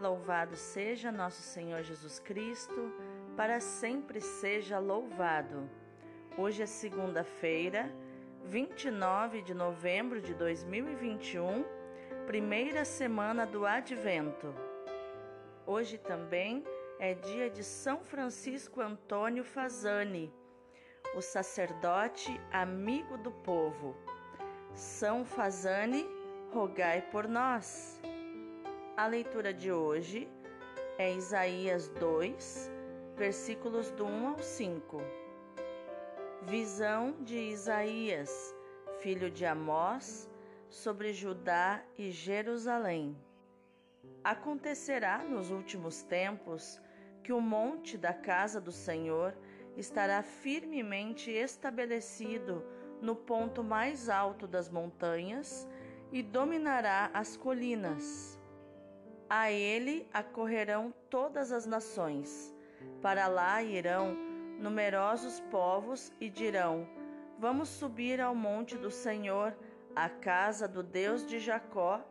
Louvado seja nosso Senhor Jesus Cristo, para sempre seja louvado. Hoje é segunda-feira, 29 de novembro de 2021, primeira semana do Advento. Hoje também é dia de São Francisco Antônio Fazani, o sacerdote amigo do povo. São Fazani, rogai por nós. A leitura de hoje é Isaías 2, versículos do 1 ao 5. Visão de Isaías, filho de Amós, sobre Judá e Jerusalém. Acontecerá nos últimos tempos que o monte da casa do Senhor estará firmemente estabelecido no ponto mais alto das montanhas e dominará as colinas. A ele acorrerão todas as nações. Para lá irão numerosos povos e dirão: Vamos subir ao monte do Senhor, à casa do Deus de Jacó,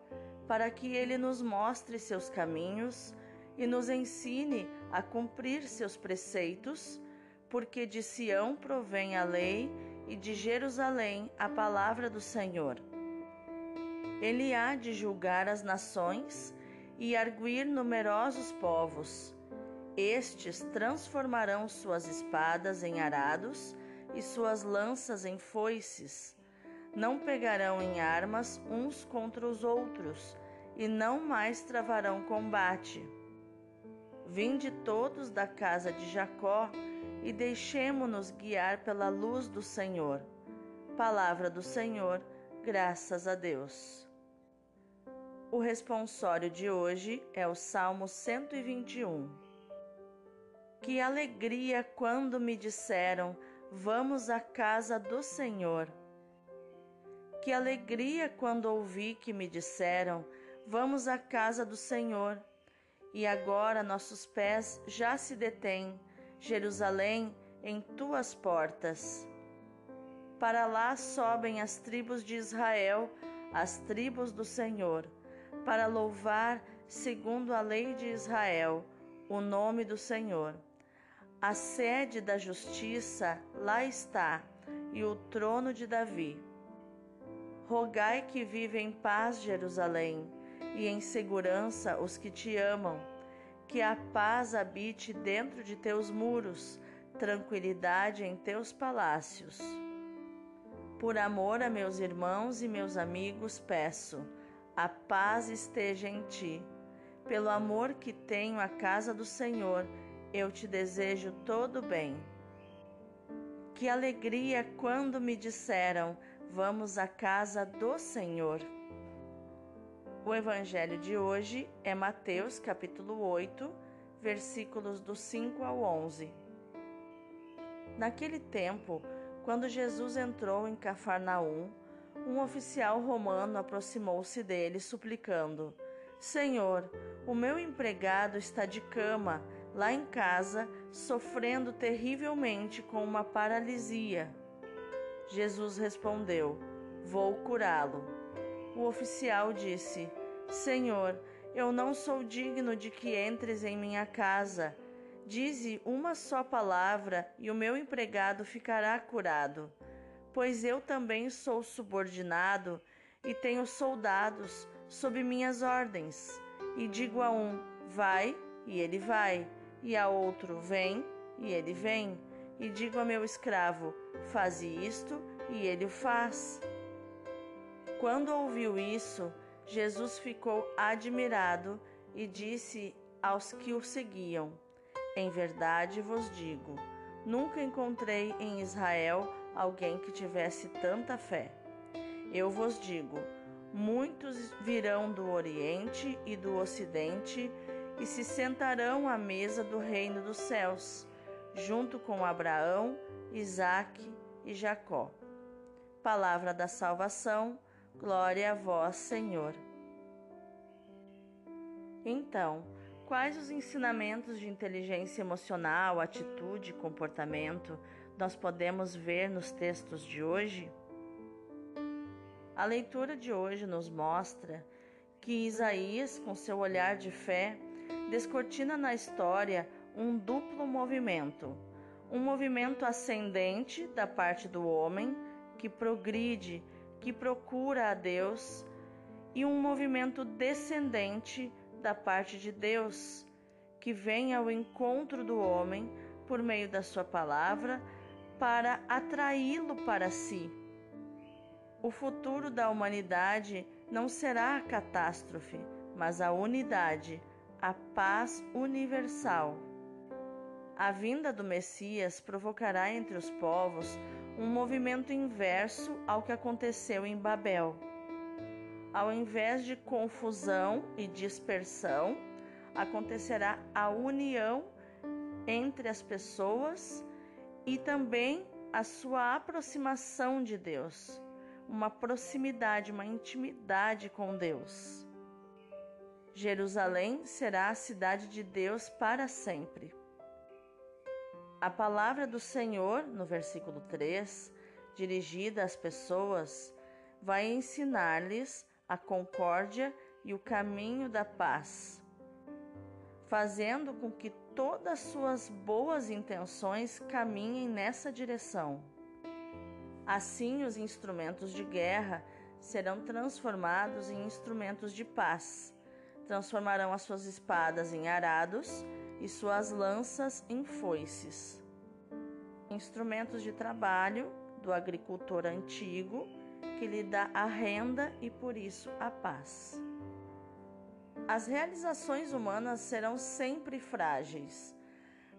para que ele nos mostre seus caminhos e nos ensine a cumprir seus preceitos, porque de Sião provém a lei e de Jerusalém a palavra do Senhor. Ele há de julgar as nações e arguir numerosos povos. Estes transformarão suas espadas em arados e suas lanças em foices. Não pegarão em armas uns contra os outros, e não mais travarão combate. Vinde todos da casa de Jacó e deixemo-nos guiar pela luz do Senhor. Palavra do Senhor, graças a Deus. O responsório de hoje é o Salmo 121. Que alegria quando me disseram: Vamos à casa do Senhor. Que alegria quando ouvi que me disseram: Vamos à casa do Senhor. E agora nossos pés já se detêm, Jerusalém, em tuas portas. Para lá sobem as tribos de Israel, as tribos do Senhor para louvar, segundo a lei de Israel, o nome do Senhor. A sede da justiça lá está, e o trono de Davi. Rogai que vive em paz Jerusalém, e em segurança os que te amam, que a paz habite dentro de teus muros, tranquilidade em teus palácios. Por amor a meus irmãos e meus amigos, peço a paz esteja em ti. Pelo amor que tenho à casa do Senhor, eu te desejo todo bem. Que alegria quando me disseram: Vamos à casa do Senhor. O evangelho de hoje é Mateus, capítulo 8, versículos do 5 ao 11. Naquele tempo, quando Jesus entrou em Cafarnaum, um oficial romano aproximou-se dele, suplicando: Senhor, o meu empregado está de cama, lá em casa, sofrendo terrivelmente com uma paralisia. Jesus respondeu: Vou curá-lo. O oficial disse: Senhor, eu não sou digno de que entres em minha casa. Dize uma só palavra e o meu empregado ficará curado pois eu também sou subordinado e tenho soldados sob minhas ordens. E digo a um: vai, e ele vai, e a outro: vem, e ele vem. E digo a meu escravo: faze isto, e ele o faz. Quando ouviu isso, Jesus ficou admirado e disse aos que o seguiam: Em verdade vos digo, nunca encontrei em Israel alguém que tivesse tanta fé. Eu vos digo: muitos virão do Oriente e do Ocidente e se sentarão à mesa do reino dos céus, junto com Abraão, Isaque e Jacó. Palavra da salvação, glória a vós, Senhor. Então, quais os ensinamentos de inteligência emocional, atitude e comportamento nós podemos ver nos textos de hoje? A leitura de hoje nos mostra que Isaías, com seu olhar de fé, descortina na história um duplo movimento. Um movimento ascendente da parte do homem, que progride, que procura a Deus, e um movimento descendente da parte de Deus, que vem ao encontro do homem por meio da sua palavra para atraí-lo para si. O futuro da humanidade não será a catástrofe, mas a unidade, a paz universal. A vinda do Messias provocará entre os povos um movimento inverso ao que aconteceu em Babel. Ao invés de confusão e dispersão, acontecerá a união entre as pessoas e também a sua aproximação de Deus, uma proximidade, uma intimidade com Deus. Jerusalém será a cidade de Deus para sempre. A palavra do Senhor, no versículo 3, dirigida às pessoas, vai ensinar-lhes a concórdia e o caminho da paz, fazendo com que todas suas boas intenções caminhem nessa direção. Assim, os instrumentos de guerra serão transformados em instrumentos de paz transformarão as suas espadas em arados e suas lanças em foices. Instrumentos de trabalho do agricultor antigo que lhe dá a renda e por isso a paz. As realizações humanas serão sempre frágeis,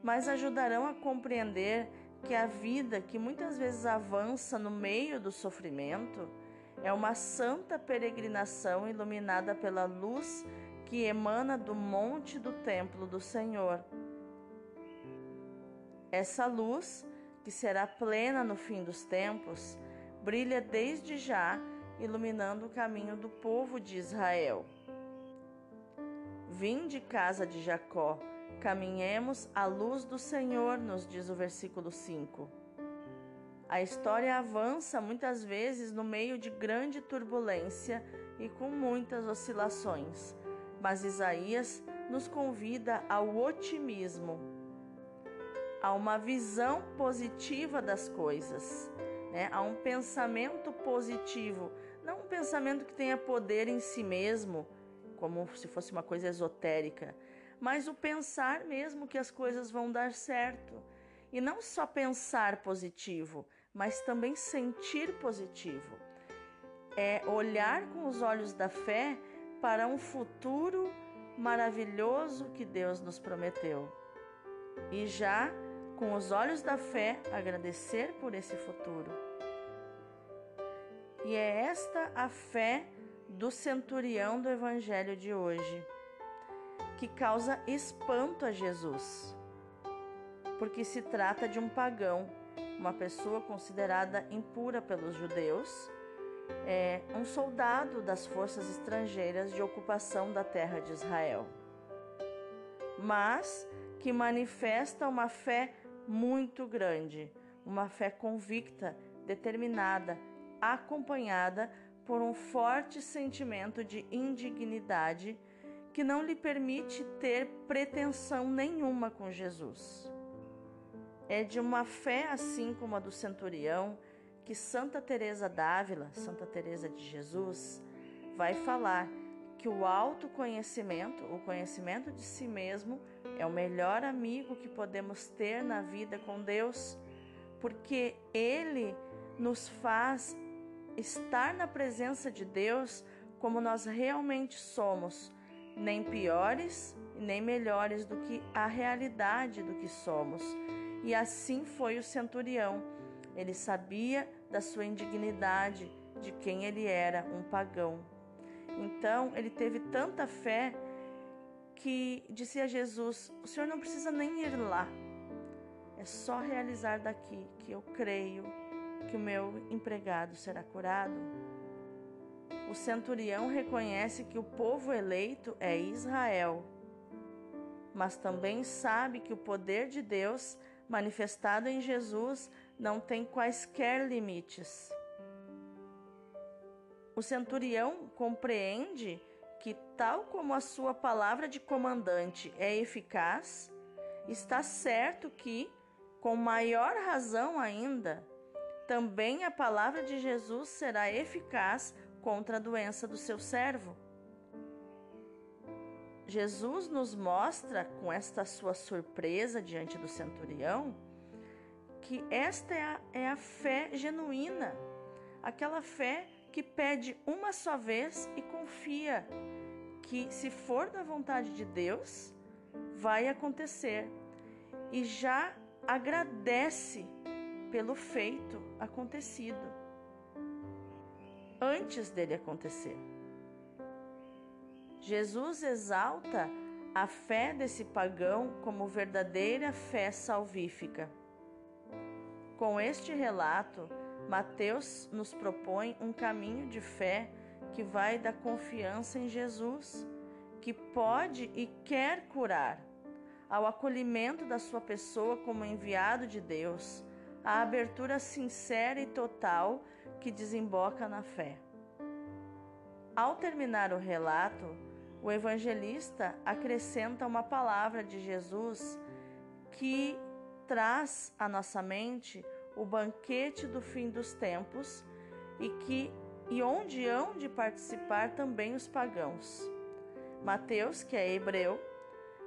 mas ajudarão a compreender que a vida que muitas vezes avança no meio do sofrimento é uma santa peregrinação iluminada pela luz que emana do monte do templo do Senhor. Essa luz, que será plena no fim dos tempos, brilha desde já, iluminando o caminho do povo de Israel. Vinde, casa de Jacó, caminhemos à luz do Senhor, nos diz o versículo 5. A história avança muitas vezes no meio de grande turbulência e com muitas oscilações mas Isaías nos convida ao otimismo, a uma visão positiva das coisas, né? a um pensamento positivo, não um pensamento que tenha poder em si mesmo, como se fosse uma coisa esotérica, mas o pensar mesmo que as coisas vão dar certo. E não só pensar positivo, mas também sentir positivo. É olhar com os olhos da fé para um futuro maravilhoso que Deus nos prometeu. E já, com os olhos da fé, agradecer por esse futuro. E é esta a fé do centurião do evangelho de hoje, que causa espanto a Jesus, porque se trata de um pagão, uma pessoa considerada impura pelos judeus é um soldado das forças estrangeiras de ocupação da terra de Israel, mas que manifesta uma fé muito grande, uma fé convicta, determinada, acompanhada por um forte sentimento de indignidade que não lhe permite ter pretensão nenhuma com Jesus. É de uma fé assim como a do centurião que Santa Teresa d'Ávila, Santa Teresa de Jesus, vai falar que o autoconhecimento, o conhecimento de si mesmo, é o melhor amigo que podemos ter na vida com Deus, porque ele nos faz estar na presença de Deus como nós realmente somos, nem piores nem melhores do que a realidade do que somos. E assim foi o centurião. Ele sabia da sua indignidade, de quem ele era, um pagão. Então, ele teve tanta fé que disse a Jesus: O Senhor não precisa nem ir lá, é só realizar daqui que eu creio que o meu empregado será curado. O centurião reconhece que o povo eleito é Israel, mas também sabe que o poder de Deus manifestado em Jesus não tem quaisquer limites. O centurião compreende que, tal como a sua palavra de comandante é eficaz, está certo que, com maior razão ainda, também a palavra de Jesus será eficaz contra a doença do seu servo. Jesus nos mostra, com esta sua surpresa diante do centurião, que esta é a, é a fé genuína, aquela fé que pede uma só vez e confia que, se for da vontade de Deus, vai acontecer e já agradece pelo feito acontecido antes dele acontecer. Jesus exalta a fé desse pagão como verdadeira fé salvífica. Com este relato, Mateus nos propõe um caminho de fé que vai da confiança em Jesus, que pode e quer curar, ao acolhimento da sua pessoa como enviado de Deus, a abertura sincera e total que desemboca na fé. Ao terminar o relato, o evangelista acrescenta uma palavra de Jesus que traz à nossa mente o banquete do fim dos tempos e que e onde hão de participar também os pagãos. Mateus, que é hebreu,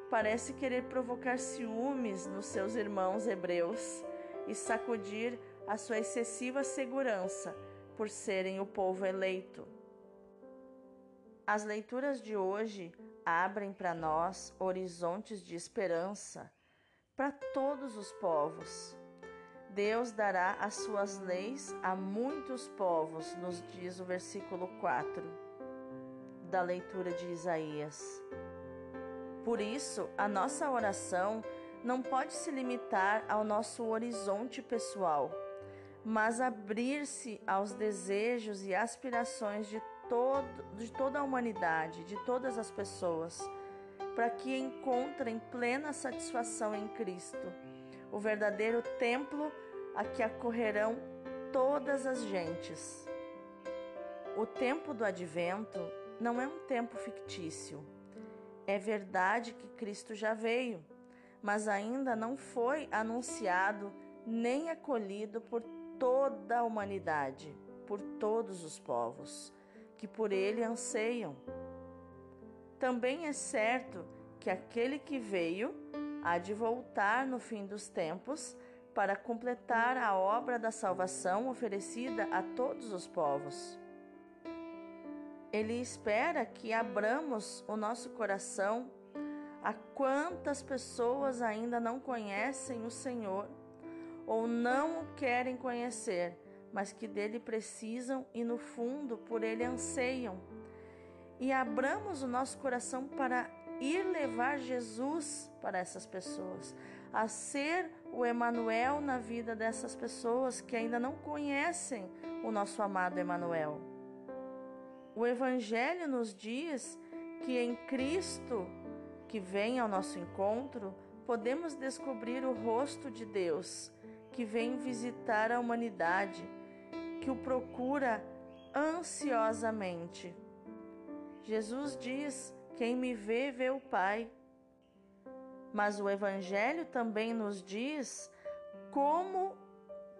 parece querer provocar ciúmes nos seus irmãos hebreus e sacudir a sua excessiva segurança por serem o povo eleito. As leituras de hoje abrem para nós horizontes de esperança para todos os povos. Deus dará as suas leis a muitos povos, nos diz o versículo 4 da leitura de Isaías. Por isso, a nossa oração não pode se limitar ao nosso horizonte pessoal, mas abrir-se aos desejos e aspirações de todo, de toda a humanidade, de todas as pessoas, para que encontrem plena satisfação em Cristo, o verdadeiro templo a que acorrerão todas as gentes. O tempo do advento não é um tempo fictício. É verdade que Cristo já veio, mas ainda não foi anunciado nem acolhido por toda a humanidade, por todos os povos que por ele anseiam. Também é certo que aquele que veio há de voltar no fim dos tempos para completar a obra da salvação oferecida a todos os povos. Ele espera que abramos o nosso coração a quantas pessoas ainda não conhecem o Senhor ou não o querem conhecer mas que dele precisam e no fundo por ele anseiam. E abramos o nosso coração para ir levar Jesus para essas pessoas, a ser o Emanuel na vida dessas pessoas que ainda não conhecem o nosso amado Emanuel. O evangelho nos diz que em Cristo, que vem ao nosso encontro, podemos descobrir o rosto de Deus, que vem visitar a humanidade que o procura ansiosamente. Jesus diz: Quem me vê, vê o Pai. Mas o Evangelho também nos diz como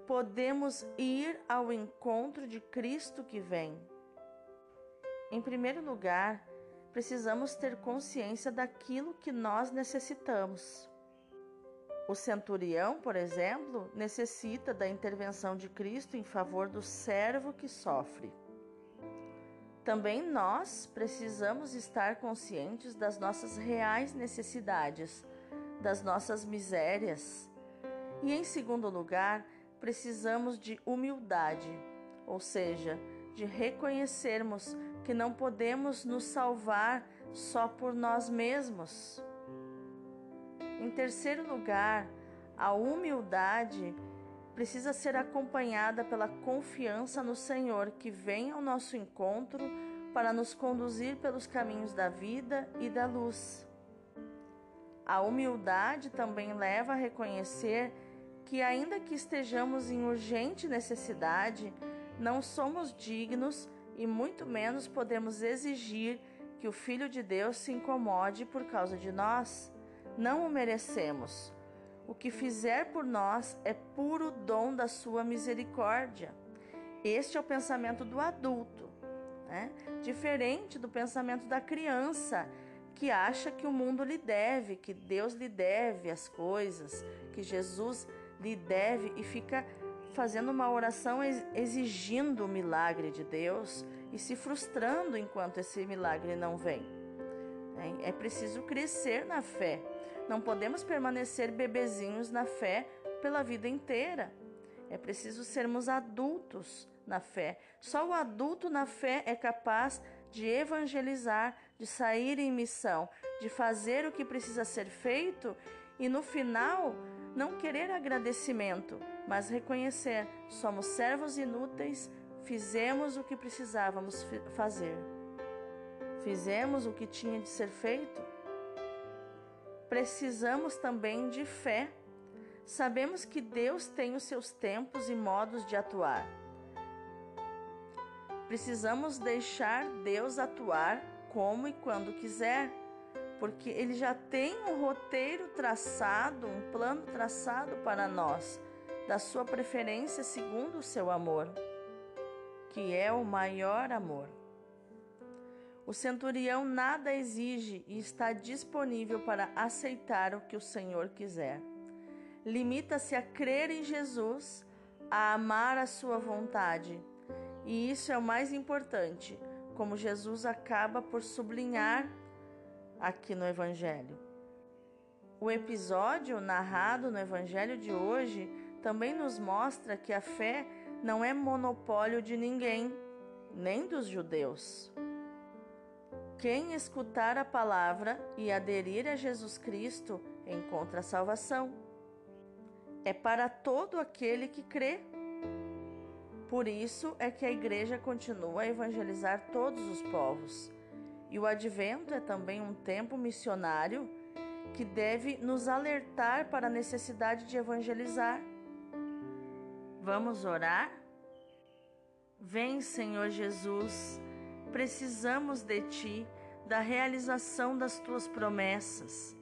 podemos ir ao encontro de Cristo que vem. Em primeiro lugar, precisamos ter consciência daquilo que nós necessitamos. O centurião, por exemplo, necessita da intervenção de Cristo em favor do servo que sofre. Também nós precisamos estar conscientes das nossas reais necessidades, das nossas misérias. E, em segundo lugar, precisamos de humildade, ou seja, de reconhecermos que não podemos nos salvar só por nós mesmos. Em terceiro lugar, a humildade precisa ser acompanhada pela confiança no Senhor que vem ao nosso encontro para nos conduzir pelos caminhos da vida e da luz. A humildade também leva a reconhecer que, ainda que estejamos em urgente necessidade, não somos dignos e muito menos podemos exigir que o Filho de Deus se incomode por causa de nós. Não o merecemos. O que fizer por nós é puro dom da sua misericórdia. Este é o pensamento do adulto, né? diferente do pensamento da criança, que acha que o mundo lhe deve, que Deus lhe deve as coisas, que Jesus lhe deve e fica fazendo uma oração exigindo o milagre de Deus e se frustrando enquanto esse milagre não vem. É preciso crescer na fé. Não podemos permanecer bebezinhos na fé pela vida inteira. É preciso sermos adultos na fé. Só o adulto na fé é capaz de evangelizar, de sair em missão, de fazer o que precisa ser feito e no final não querer agradecimento, mas reconhecer: somos servos inúteis, fizemos o que precisávamos fazer. Fizemos o que tinha de ser feito. Precisamos também de fé. Sabemos que Deus tem os seus tempos e modos de atuar. Precisamos deixar Deus atuar como e quando quiser, porque Ele já tem um roteiro traçado, um plano traçado para nós, da sua preferência segundo o seu amor, que é o maior amor. O centurião nada exige e está disponível para aceitar o que o Senhor quiser. Limita-se a crer em Jesus, a amar a sua vontade e isso é o mais importante, como Jesus acaba por sublinhar aqui no Evangelho. O episódio narrado no Evangelho de hoje também nos mostra que a fé não é monopólio de ninguém, nem dos judeus. Quem escutar a palavra e aderir a Jesus Cristo encontra a salvação. É para todo aquele que crê. Por isso é que a igreja continua a evangelizar todos os povos. E o advento é também um tempo missionário que deve nos alertar para a necessidade de evangelizar. Vamos orar? Vem, Senhor Jesus, precisamos de Ti, da realização das Tuas promessas.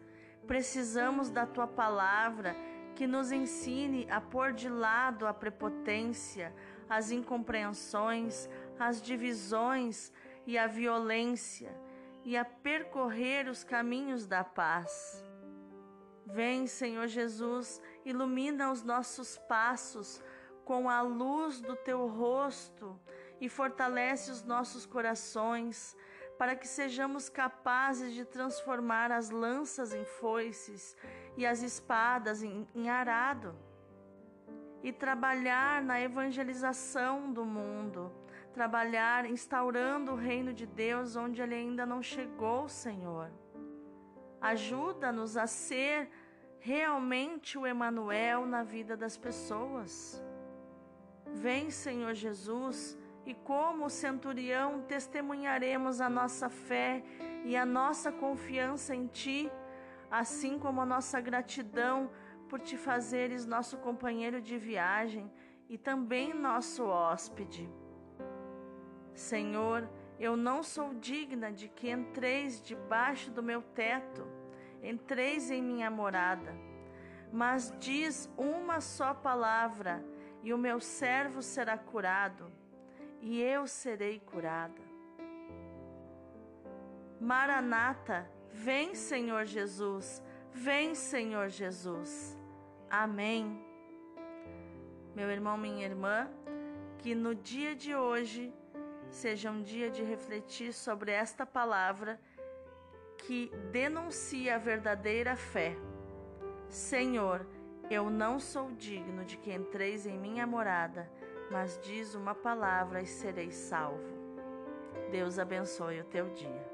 Precisamos da Tua palavra que nos ensine a pôr de lado a prepotência, as incompreensões, as divisões e a violência, e a percorrer os caminhos da paz. Vem, Senhor Jesus, ilumina os nossos passos com a luz do teu rosto e fortalece os nossos corações, para que sejamos capazes de transformar as lanças em foices e as espadas em, em arado e trabalhar na evangelização do mundo, trabalhar instaurando o reino de Deus onde ele ainda não chegou, Senhor. Ajuda-nos a ser realmente o Emanuel na vida das pessoas. Vem, Senhor Jesus, e como centurião testemunharemos a nossa fé e a nossa confiança em ti, assim como a nossa gratidão por te fazeres nosso companheiro de viagem e também nosso hóspede. Senhor, eu não sou digna de que entreis debaixo do meu teto, entreis em minha morada, mas diz uma só palavra e o meu servo será curado, e eu serei curada. Maranata, vem, Senhor Jesus, vem, Senhor Jesus. Amém. Meu irmão, minha irmã, que no dia de hoje seja um dia de refletir sobre esta palavra que denuncia a verdadeira fé. Senhor, eu não sou digno de que entreis em minha morada, mas diz uma palavra e serei salvo. Deus abençoe o teu dia.